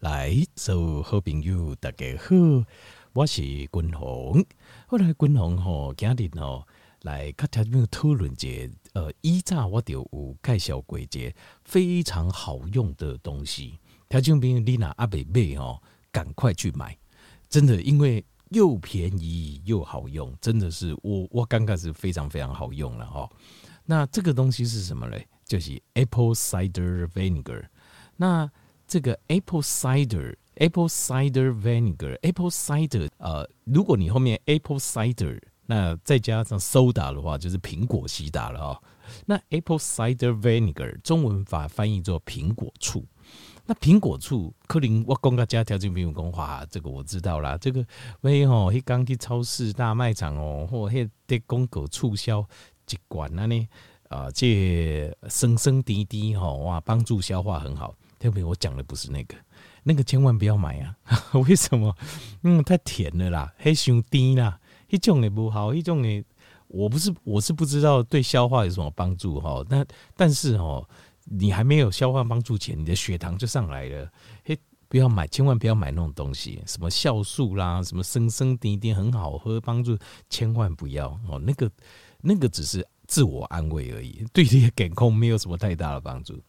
来，所有好朋友大家好，我是君鸿。后来君鸿吼，今日吼来跟听众讨论一个，呃，以前我就有介绍过一个非常好用的东西。听众朋友，你若还没买哦，赶快去买，真的，因为又便宜又好用，真的是我我刚开始非常非常好用了哈。那这个东西是什么嘞？就是 Apple Cider Vinegar。那这个 Apple Cider Apple Cider Vinegar，Apple Cider，呃，如果你后面 Apple Cider，那再加上 soda 的话，就是苹果西打了啊。那 Apple Cider Vinegar 中文法翻译做苹果醋。那苹果醋，克林我公家家条件没有讲话，这个我知道啦。这个喂吼，迄刚去超市大卖场哦，或迄得公狗促销一罐啊呢，啊，这生生滴滴吼哇，帮助消化很好。特别我讲的不是那个，那个千万不要买啊！为什么？嗯，太甜了啦，还太甜啦，一种也不好，一种也我不是我是不知道对消化有什么帮助哈。那但是哦。你还没有消化帮助前，你的血糖就上来了。嘿，不要买，千万不要买那种东西，什么酵素啦，什么生生滴滴很好喝，帮助千万不要哦。那个那个只是自我安慰而已，对你的健康没有什么太大的帮助。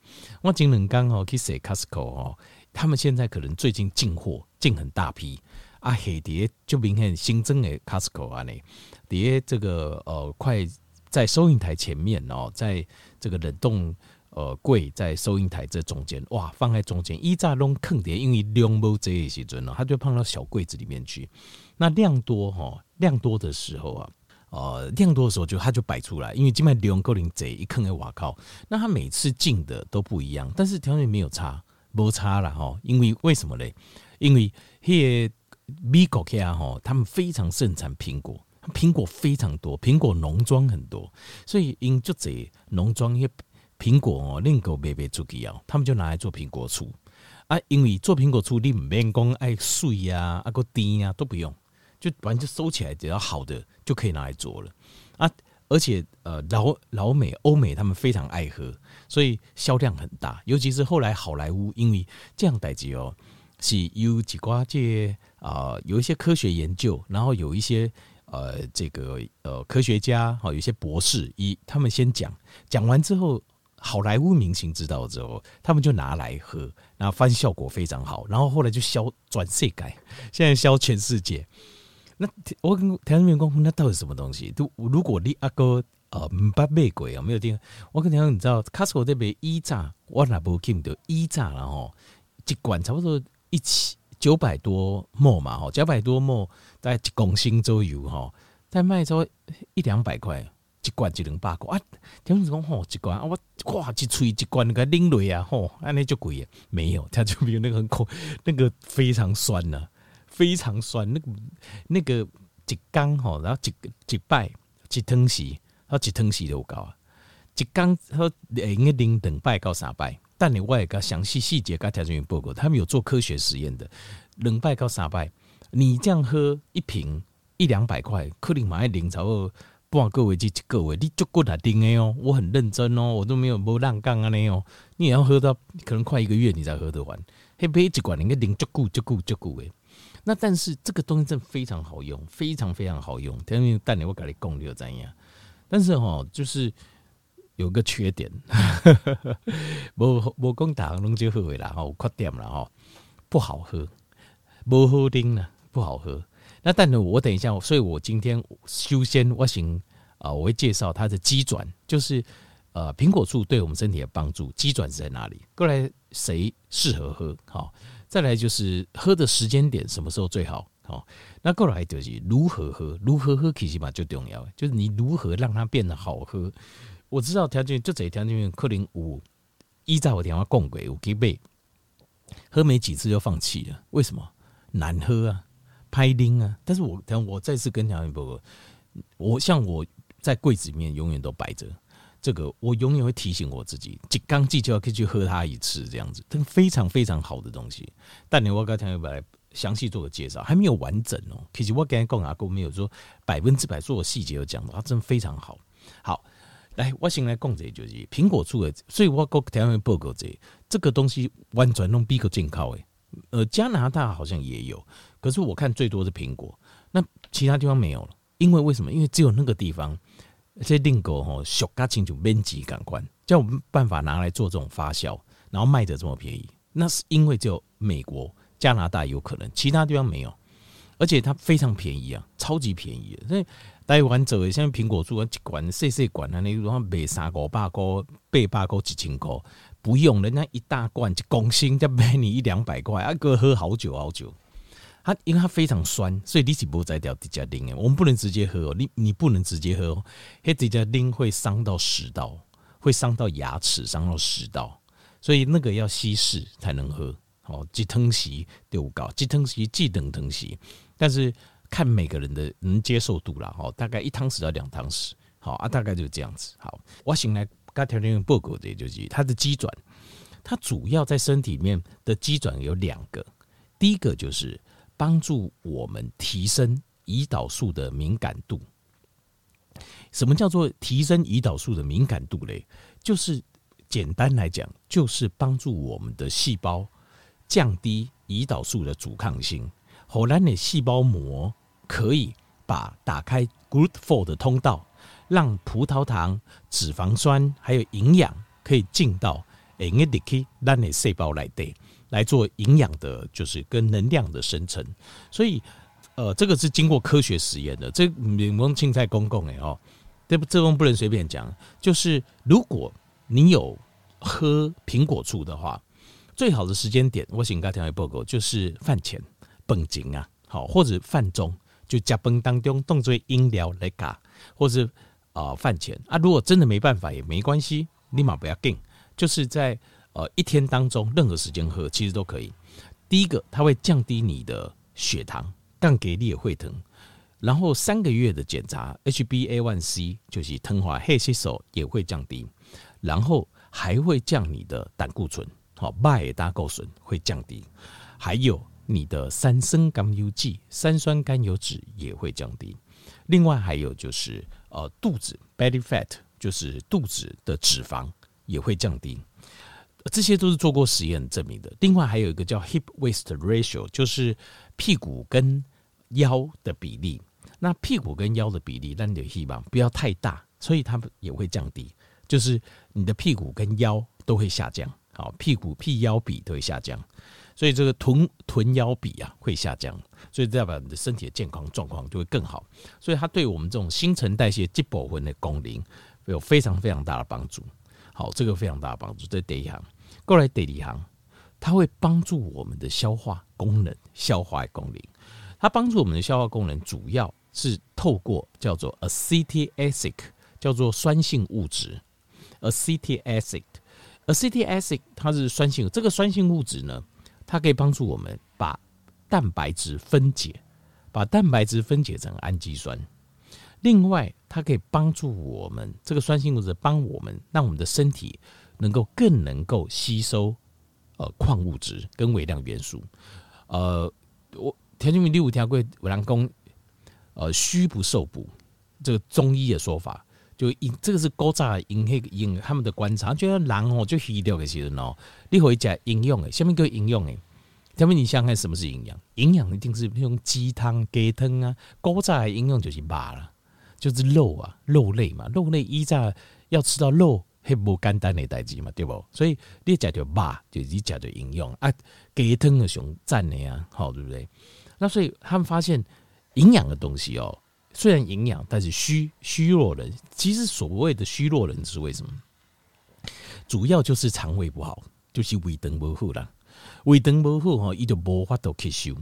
我今天刚好去说 Costco 哦，他们现在可能最近进货进很大批啊，黑碟就明显新增的 Costco 啊，你碟这个呃，快在收银台前面哦，在这个冷冻。呃，柜在收银台这中间，哇，放在中间，一炸拢坑碟，因为量不这些准了，它就放到小柜子里面去。那量多哈，量多的时候啊，呃，量多的时候就它就摆出来，因为基本上量够零贼一坑的，哇靠！那它每次进的都不一样，但是条件没有差，没差了哈。因为为什么嘞？因为嘿，美国啊哈，他们非常盛产苹果，苹果非常多，苹果农庄很多，所以因就这农庄也。苹果哦，另个卖卖出去哦，他们就拿来做苹果醋啊。因为做苹果醋，你唔免讲爱水呀、啊，个甜呀都不用，就反正就收起来，只要好的就可以拿来做了啊。而且呃，老老美、欧美他们非常爱喝，所以销量很大。尤其是后来好莱坞，因为这样代志哦，是有几挂这啊，有一些科学研究，然后有一些呃这个呃科学家哈，有一些博士，一他们先讲讲完之后。好莱坞明星知道之后，他们就拿来喝，然后发现效果非常好，然后后来就销转世界，现在销全世界。那我跟台湾员工，那到底什么东西？都如果你阿哥呃唔捌买过啊，没有听。我跟你讲，你知道 Costco 这边一炸，我那不记得一炸了吼，一罐差不多一千九百多沫嘛吼，九百多沫大概一公升左右吼，再卖超一两百块。一罐一两百块啊！听说讲吼，一罐啊，我哇，一吹一罐那个拎落啊，吼，安尼就贵啊。没有，它就没有那个很苦，那个非常酸呐、啊，非常酸。那个那个一缸吼，然后一一摆一汤匙，然后一汤匙都有够啊。一缸和应该拎两摆到三摆，但你我也个详细细节跟条件员报告，他们有做科学实验的，两摆到三摆，你这样喝一瓶一两百块，可能买零超二。不管各位及各位，你足够来听的哦，我很认真哦，我都没有无浪杠啊那哦，你也要喝到可能快一个月你才喝得完，黑杯一罐，你应该零足够足够足够诶。那但是这个东西真的非常好用，非常非常好用。等你带你我给你讲就怎样，但是哈，就是有个缺点，无无讲大家拢就好啦，哈，有缺点了哈，不好喝，不好听了，不好喝。那但是我等一下，所以我今天修仙我行啊，我会介绍它的机转，就是呃苹果醋对我们身体的帮助，机转是在哪里？过来谁适合喝？好，再来就是喝的时间点，什么时候最好？好，那过来就是如何喝，如何喝其实嘛就重要，就是你如何让它变得好喝。我知道条件就这条件，克林五依照我电话供给我给背，喝没几次就放弃了，为什么？难喝啊！拍钉啊！但是我等我再次跟条件伯伯，我像我在柜子里面永远都摆着这个，我永远会提醒我自己，即刚即就要可以去喝它一次，这样子，这个非常非常好的东西。但你我跟条件伯来详细做个介绍，还没有完整哦。其实我刚才讲阿哥没有说百分之百做细节有讲的，它真的非常好。好，来我先来讲这就是苹果醋的，所以我跟条件伯伯这这个东西完全弄比较健康诶。呃，加拿大好像也有，可是我看最多是苹果，那其他地方没有了。因为为什么？因为只有那个地方，这令狗吼小嘎清楚面积感官，叫我们办法拿来做这种发酵，然后卖得这么便宜。那是因为只有美国、加拿大有可能，其他地方没有，而且它非常便宜啊，超级便宜。所以台湾走的像苹果树啊，一罐细细罐啊，你如果卖三五百个、八百个、一千个，不用人家一大罐一公升，再卖你一两百块，啊，哥喝好久好久。它因为它非常酸，所以你是不再掉直接啉。我们不能直接喝哦，你你不能直接喝哦，嘿，直接啉会伤到食道，会伤到牙齿，伤到食道，所以那个要稀释才能喝。哦，几汤匙丢高，几汤匙几等汤匙，但是看每个人的能接受度啦。哦，大概一汤匙到两汤匙，好啊，大概就是这样子。好，我醒来刚条件报告的就是它的机转，它主要在身体里面的机转有两个，第一个就是。帮助我们提升胰岛素的敏感度。什么叫做提升胰岛素的敏感度嘞？就是简单来讲，就是帮助我们的细胞降低胰岛素的阻抗性，后来你细胞膜可以把打开 GLUT4 的通道，让葡萄糖、脂肪酸还有营养可以进到诶你的去让你细胞来对。来做营养的，就是跟能量的生成，所以，呃，这个是经过科学实验的。这柠檬青菜公共哎哦，这不这东不能随便讲。就是如果你有喝苹果醋的话，最好的时间点，我请大家报告，就是饭前、饭前啊，好，或者饭中，就加饭当中当作饮料来嘎，或是啊饭前啊，如果真的没办法也没关系，立马不要紧，就是在。呃，一天当中任何时间喝其实都可以。第一个，它会降低你的血糖，降给你也会疼。然后三个月的检查，HbA1c 就是糖化黑吸收也会降低。然后还会降你的胆固醇，好，麦搭固醇会降低。还有你的三升甘油酯、三酸甘油酯也会降低。另外还有就是呃肚子 belly fat，就是肚子的脂肪也会降低。这些都是做过实验证明的。另外还有一个叫 hip waist ratio，就是屁股跟腰的比例。那屁股跟腰的比例，那你的 hip 不要太大，所以它也会降低。就是你的屁股跟腰都会下降，好，屁股屁腰比都会下降。所以这个臀臀腰比啊会下降，所以代表你的身体的健康状况就会更好。所以它对我们这种新陈代谢基本分的功能有非常非常大的帮助。好，这个非常大帮助。这第一行，过来第二行，它会帮助我们的消化功能，消化功能。它帮助我们的消化功能，主要是透过叫做 acetic acid，叫做酸性物质。acetic acid，acetic acid，它是酸性。这个酸性物质呢，它可以帮助我们把蛋白质分解，把蛋白质分解成氨基酸。另外，它可以帮助我们这个酸性物质，帮我们让我们的身体能够更能够吸收呃矿物质跟微量元素。呃，我田俊明第五条规，我让公呃虚不受补，这个中医的说法，就因这个是古早因黑因他们的观察，觉得人哦就虚掉的时候哦，你会讲营养诶，下面叫营养诶。下面你想想看什么是营养？营养一定是用鸡汤、鸡汤啊，古早的营养就是肉了。就是肉啊，肉类嘛，肉类依在要吃到肉，还不简单的代志嘛，对不？所以你讲的肉，就你讲的营养啊，鸡汤的熊赞的呀，好，对不对？那所以他们发现营养的东西哦，虽然营养，但是虚虚弱人，其实所谓的虚弱人是为什么？主要就是肠胃不好，就是胃肠不好啦。胃肠不好哈，伊就无法度吸收，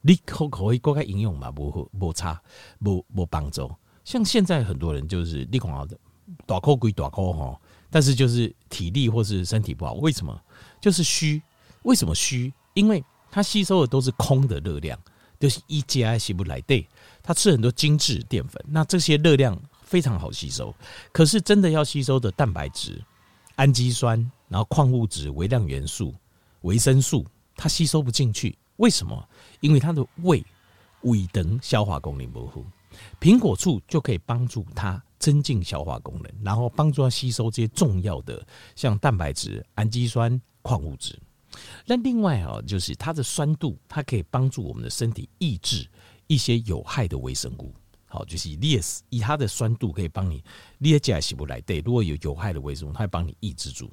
你可可以过个营养嘛，无好无差，无无帮助。像现在很多人就是力孔好的，大口归大口哈，但是就是体力或是身体不好，为什么？就是虚。为什么虚？因为他吸收的都是空的热量，就是一加吸不来。对，他吃很多精致淀粉，那这些热量非常好吸收。可是真的要吸收的蛋白质、氨基酸，然后矿物质、微量元素、维生素，它吸收不进去。为什么？因为它的胃胃等消化功能模糊。苹果醋就可以帮助它增进消化功能，然后帮助它吸收这些重要的像蛋白质、氨基酸、矿物质。那另外啊，就是它的酸度，它可以帮助我们的身体抑制一些有害的微生物。好，就是以，它的酸度可以帮你裂解起不来。对，如果有有害的微生物，它会帮你抑制住。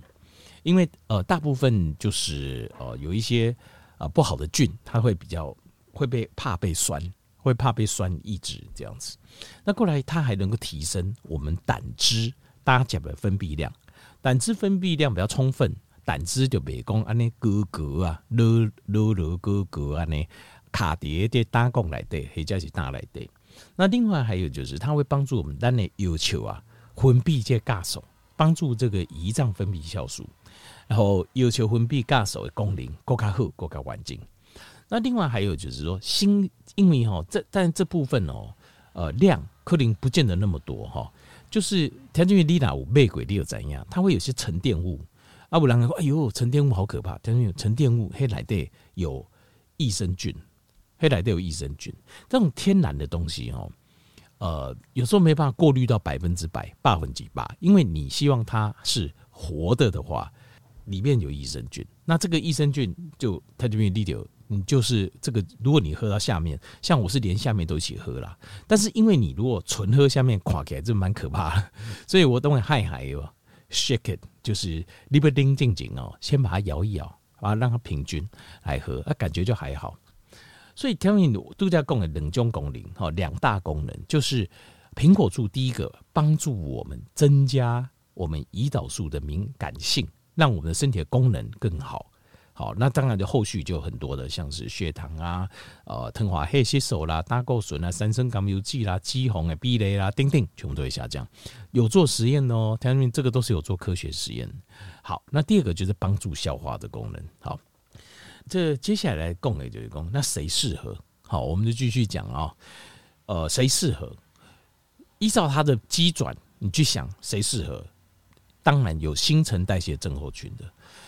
因为呃，大部分就是呃有一些啊、呃、不好的菌，它会比较会被怕被酸，会怕被酸抑制这样子。那过来，它还能够提升我们胆汁大家的分泌量，胆汁分泌量比较充分。胆汁就别讲安尼哥哥啊，啰啰啰哥哥安尼卡碟的打工来的，或者是胆来的。那另外还有就是，它会帮助我们胆的要求啊，分泌这酵素，帮助这个胰脏分泌酵素，然后要求分泌酵素的功能更加好，更加完整。那另外还有就是说，新因为哈这但这部分哦，呃量可能不见得那么多哈，就是田俊宇丽娜五玫瑰，你有怎样？它会有些沉淀物。阿布兰说：“哎呦，沉淀物好可怕！但是有沉淀物，黑来的有益生菌，黑来的有益生菌。这种天然的东西哦，呃，有时候没办法过滤到百分之百、百分之八，因为你希望它是活的的话，里面有益生菌。那这个益生菌就它这边里头，你就是这个。如果你喝到下面，像我是连下面都一起喝啦。但是因为你如果纯喝下面，垮起来就蛮可怕的，所以我等会害害哟。” Shake it，就是你不盯静静哦，先把它摇一摇，啊，让它平均来喝，啊，感觉就还好。所以，t e l l i n 度假贡的冷中功能，哈，两大功能就是苹果醋，第一个帮助我们增加我们胰岛素的敏感性，让我们的身体的功能更好。好，那当然就后续就很多的，像是血糖啊，呃，糖化黑吸收啦，胆固醇啊，三酸甘油酯啦，肌红的壁垒啦，丁丁，全部都会下降。有做实验哦，听明这个都是有做科学实验。好，那第二个就是帮助消化的功能。好，这接下来供给就是供，那谁适合？好，我们就继续讲啊、哦。呃，谁适合？依照它的机转，你去想谁适合？当然有新陈代谢症候群的。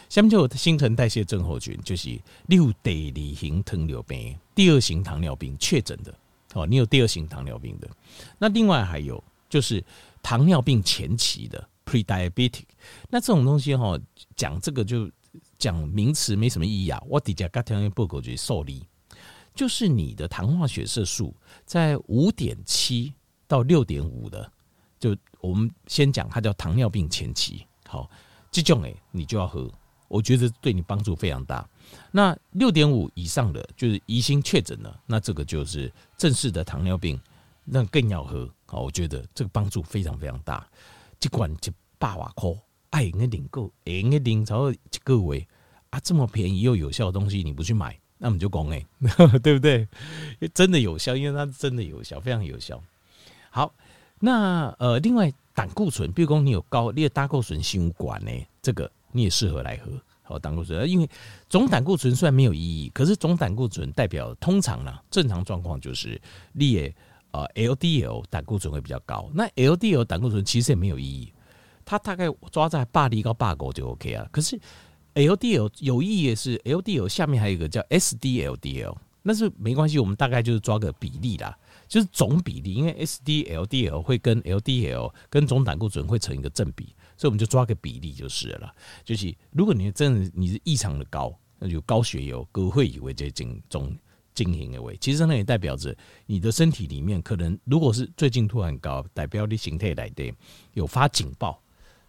下面就有新陈代谢症候群，就是六第二型糖尿病，第二型糖尿病确诊的哦，你有第二型糖尿病的。那另外还有就是糖尿病前期的 pre-diabetic，那这种东西哈，讲这个就讲名词没什么意义啊。我底下刚听报告就是受力，就是你的糖化血色素在五点七到六点五的，就我们先讲它叫糖尿病前期，好，这种诶，你就要喝。我觉得对你帮助非常大。那六点五以上的就是疑心确诊了，那这个就是正式的糖尿病，那更要喝。好，我觉得这个帮助非常非常大。一管就百瓦块，哎，那领够，哎，那领超各位啊，这么便宜又有效的东西，你不去买，那我们就讲哎，对不对？真的有效，因为它真的有效，非常有效。好，那呃，另外胆固醇，比如说你有高，你的胆固醇心管呢，这个。你也适合来喝好胆固醇，因为总胆固醇虽然没有意义，可是总胆固醇代表通常呢，正常状况就是你也呃 LDL 胆固醇会比较高。那 LDL 胆固醇其实也没有意义，它大概抓在八厘到八九就 OK 了。可是 LDL 有意义的是 LDL 下面还有一个叫 SDLDL，那是没关系，我们大概就是抓个比例啦，就是总比例，因为 SDLDL 会跟 LDL 跟总胆固醇会成一个正比。所以我们就抓个比例就是了，就是如果你真的你是异常的高，那就高血油，哥会以为这种种经营的位，其实那也代表着你的身体里面可能如果是最近突然高，代表你形态来的有发警报，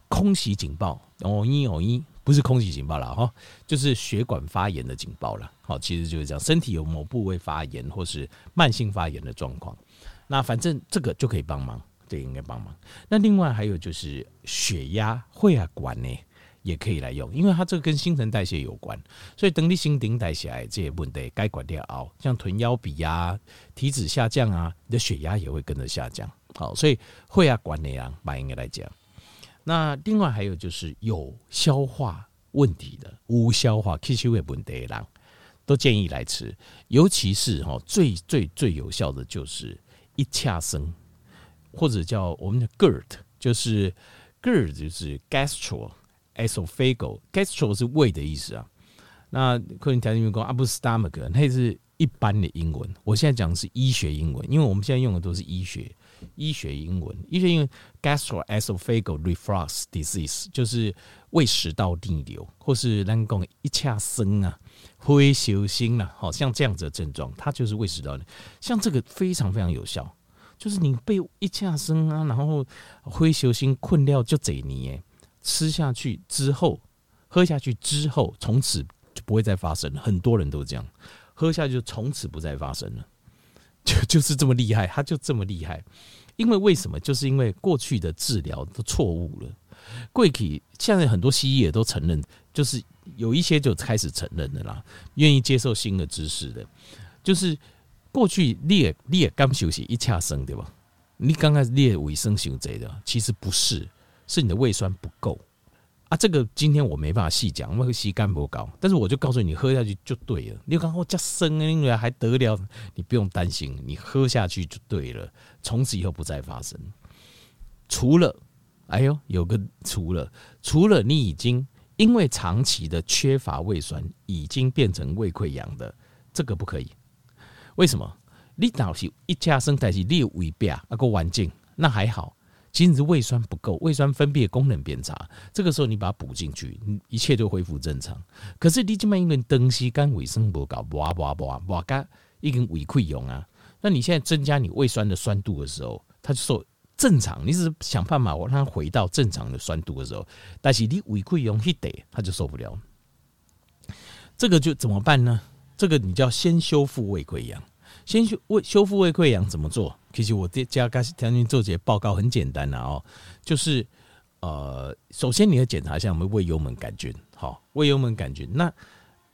空袭警报，哦一哦一，不是空气警报了哈，就是血管发炎的警报了。好，其实就是这样，身体有某部位发炎或是慢性发炎的状况，那反正这个就可以帮忙。对，应该帮忙。那另外还有就是血压、会啊管呢，也可以来用，因为它这个跟新陈代谢有关，所以等你新陈代谢这些问题该管掉熬，像臀腰比啊、体脂下降啊，你的血压也会跟着下降。好，所以会啊管呢啊，蛮应该来讲。那另外还有就是有消化问题的、无消化、吸收的问题的人，都建议来吃，尤其是哈最最最有效的就是一恰生。或者叫我们的 GERD，就是 GERD 就是 gastro-esophageal，gastro 是胃的意思啊。那客人条件员工 upper stomach，那是一般的英文。我现在讲的是医学英文，因为我们现在用的都是医学医学英文，医学英文 gastroesophageal reflux disease 就是胃食道逆流，或是咱讲一恰生啊、灰球心啊，好像这样子的症状，它就是胃食道逆。像这个非常非常有效，就是你被一恰生啊，然后灰球心困掉就贼你吃下去之后，喝下去之后，从此就不会再发生了。很多人都这样，喝下去就从此不再发生了。就 就是这么厉害，他就这么厉害，因为为什么？就是因为过去的治疗都错误了。贵体现在很多西医也都承认，就是有一些就开始承认的啦，愿意接受新的知识的。就是过去列列刚休息一恰生对吧？你刚开始列卫生型这的，其实不是，是你的胃酸不够。啊，这个今天我没办法细讲，因为吸肝不高。但是我就告诉你，喝下去就对了。你刚刚我加生因为，还得了？你不用担心，你喝下去就对了，从此以后不再发生。除了，哎呦，有个除了，除了你已经因为长期的缺乏胃酸，已经变成胃溃疡的，这个不可以。为什么？你倒是一加生，但是你有胃壁那个环境那还好。其实是胃酸不够，胃酸分泌的功能变差，这个时候你把它补进去，一切就恢复正常。可是你这么一个东西跟卫生不搞，哇哇哇哇嘎，一根胃溃疡啊！那你现在增加你胃酸的酸度的时候，它就说正常，你只是想办法让它回到正常的酸度的时候，但是你胃溃疡一得，它就受不了。这个就怎么办呢？这个你就要先修复胃溃疡。先修胃修复胃溃疡怎么做？其实我这家刚将军做这些报告很简单的哦，就是呃，首先你要检查一下我们胃幽门杆菌，好，胃幽门杆菌。那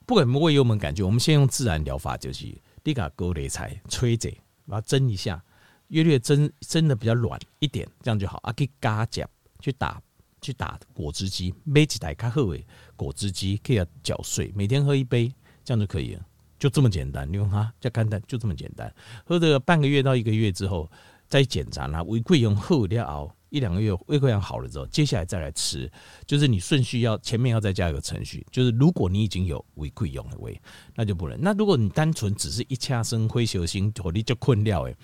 不管我们胃幽门杆菌，我们先用自然疗法，就是你把高丽菜吹着，把它蒸一下，略略蒸蒸的比较软一点，这样就好啊。可以加钾去打去打果汁机，买几台卡赫伟果汁机，可以搅碎，每天喝一杯，这样就可以了。就这么简单，你用哈，叫肝胆，就这么简单。喝这个半个月到一个月之后，再检查啦。胃溃疡后要熬一两个月，胃溃疡好了之后，接下来再来吃。就是你顺序要前面要再加一个程序，就是如果你已经有胃溃疡的胃，那就不能。那如果你单纯只是一恰生灰球心，或你就困了诶，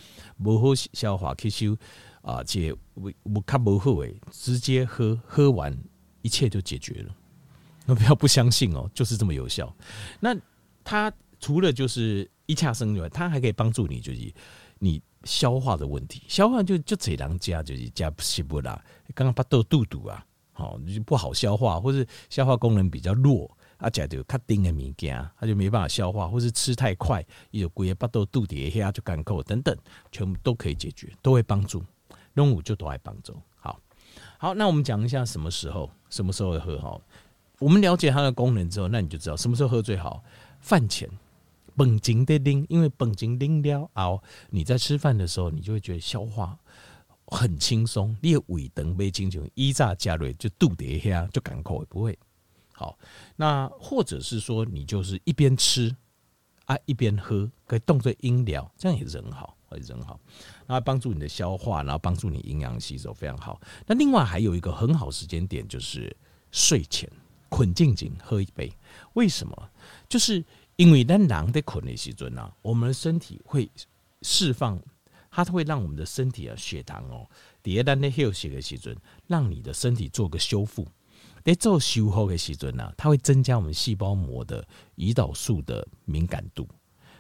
不好消化吸收啊，这胃不卡不好诶，直接喝喝完一切就解决了。那不要不相信哦，就是这么有效。那它。除了就是一恰生以外，它还可以帮助你，就是你消化的问题。消化就就这两家就是加西布拉，刚刚巴豆肚肚啊，好就不好消化，或是消化功能比较弱，啊，加就卡丁的物件，它就没办法消化，或是吃太快，有龟也巴豆肚底下就干扣等等，全部都可以解决，都会帮助。中午就都爱帮助。好，好，那我们讲一下什么时候，什么时候喝好。我们了解它的功能之后，那你就知道什么时候喝最好。饭前。本经的灵，因为本经灵了后，你在吃饭的时候，你就会觉得消化很轻松。你的胃肠没清就一炸加瑞就肚底下就赶口也不会好。那或者是说，你就是一边吃啊一边喝，可以动作音疗，这样也是很好，也是很好。然后帮助你的消化，然后帮助你营养吸收，非常好。那另外还有一个很好时间点，就是睡前困静静喝一杯。为什么？就是。因为当人在困的时阵啊，我们的身体会释放，它会让我们的身体啊血糖哦，第二当在休息的时阵，让你的身体做个修复。在做修复的时阵啊，它会增加我们细胞膜的胰岛素的敏感度，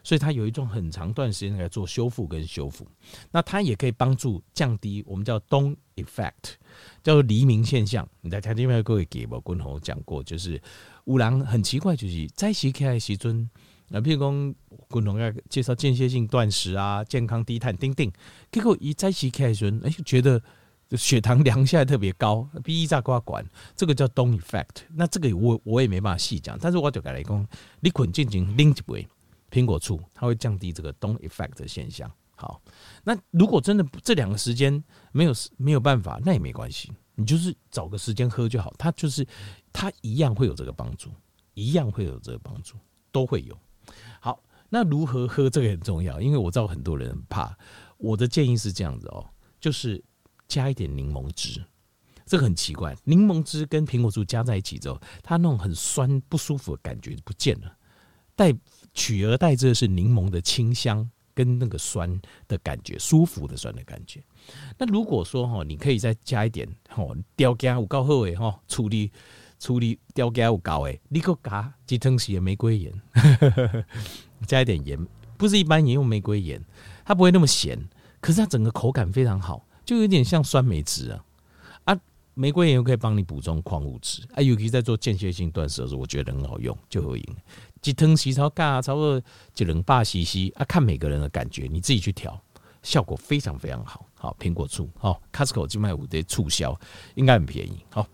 所以它有一种很长段时间来做修复跟修复。那它也可以帮助降低我们叫 dawn effect，叫做黎明现象。你在台电台各位给我君宏讲过，就是。五郎很奇怪，就是在起开的时阵，那譬如讲，共同要介绍间歇性断食啊，健康低碳，丁丁，结果一在起开的时阵，哎，觉得血糖量下来特别高，比一炸瓜管，这个叫 dawn effect。那这个我我也没办法细讲，但是我就跟你讲，你困静静拎一杯苹果醋，它会降低这个 dawn effect 的现象。好，那如果真的这两个时间没有没有办法，那也没关系。你就是找个时间喝就好，它就是它一样会有这个帮助，一样会有这个帮助，都会有。好，那如何喝这个很重要，因为我知道很多人很怕。我的建议是这样子哦，就是加一点柠檬汁。这个很奇怪，柠檬汁跟苹果醋加在一起之后，它那种很酸不舒服的感觉不见了，带取而代之的是柠檬的清香跟那个酸的感觉，舒服的酸的感觉。那如果说哈，你可以再加一点哈，调羹有够好诶哈，处理处理调羹有够诶，你可加几汤匙的玫瑰盐，加一点盐，不是一般盐用玫瑰盐，它不会那么咸，可是它整个口感非常好，就有点像酸梅汁啊啊，玫瑰盐又可以帮你补充矿物质啊，尤其在做间歇性断食的时候，我觉得很好用，就会赢。几汤匙超尬，差不多就两百 CC 啊，看每个人的感觉，你自己去调，效果非常非常好。好，苹果醋，好，Costco 就卖五的促销，应该很便宜。好。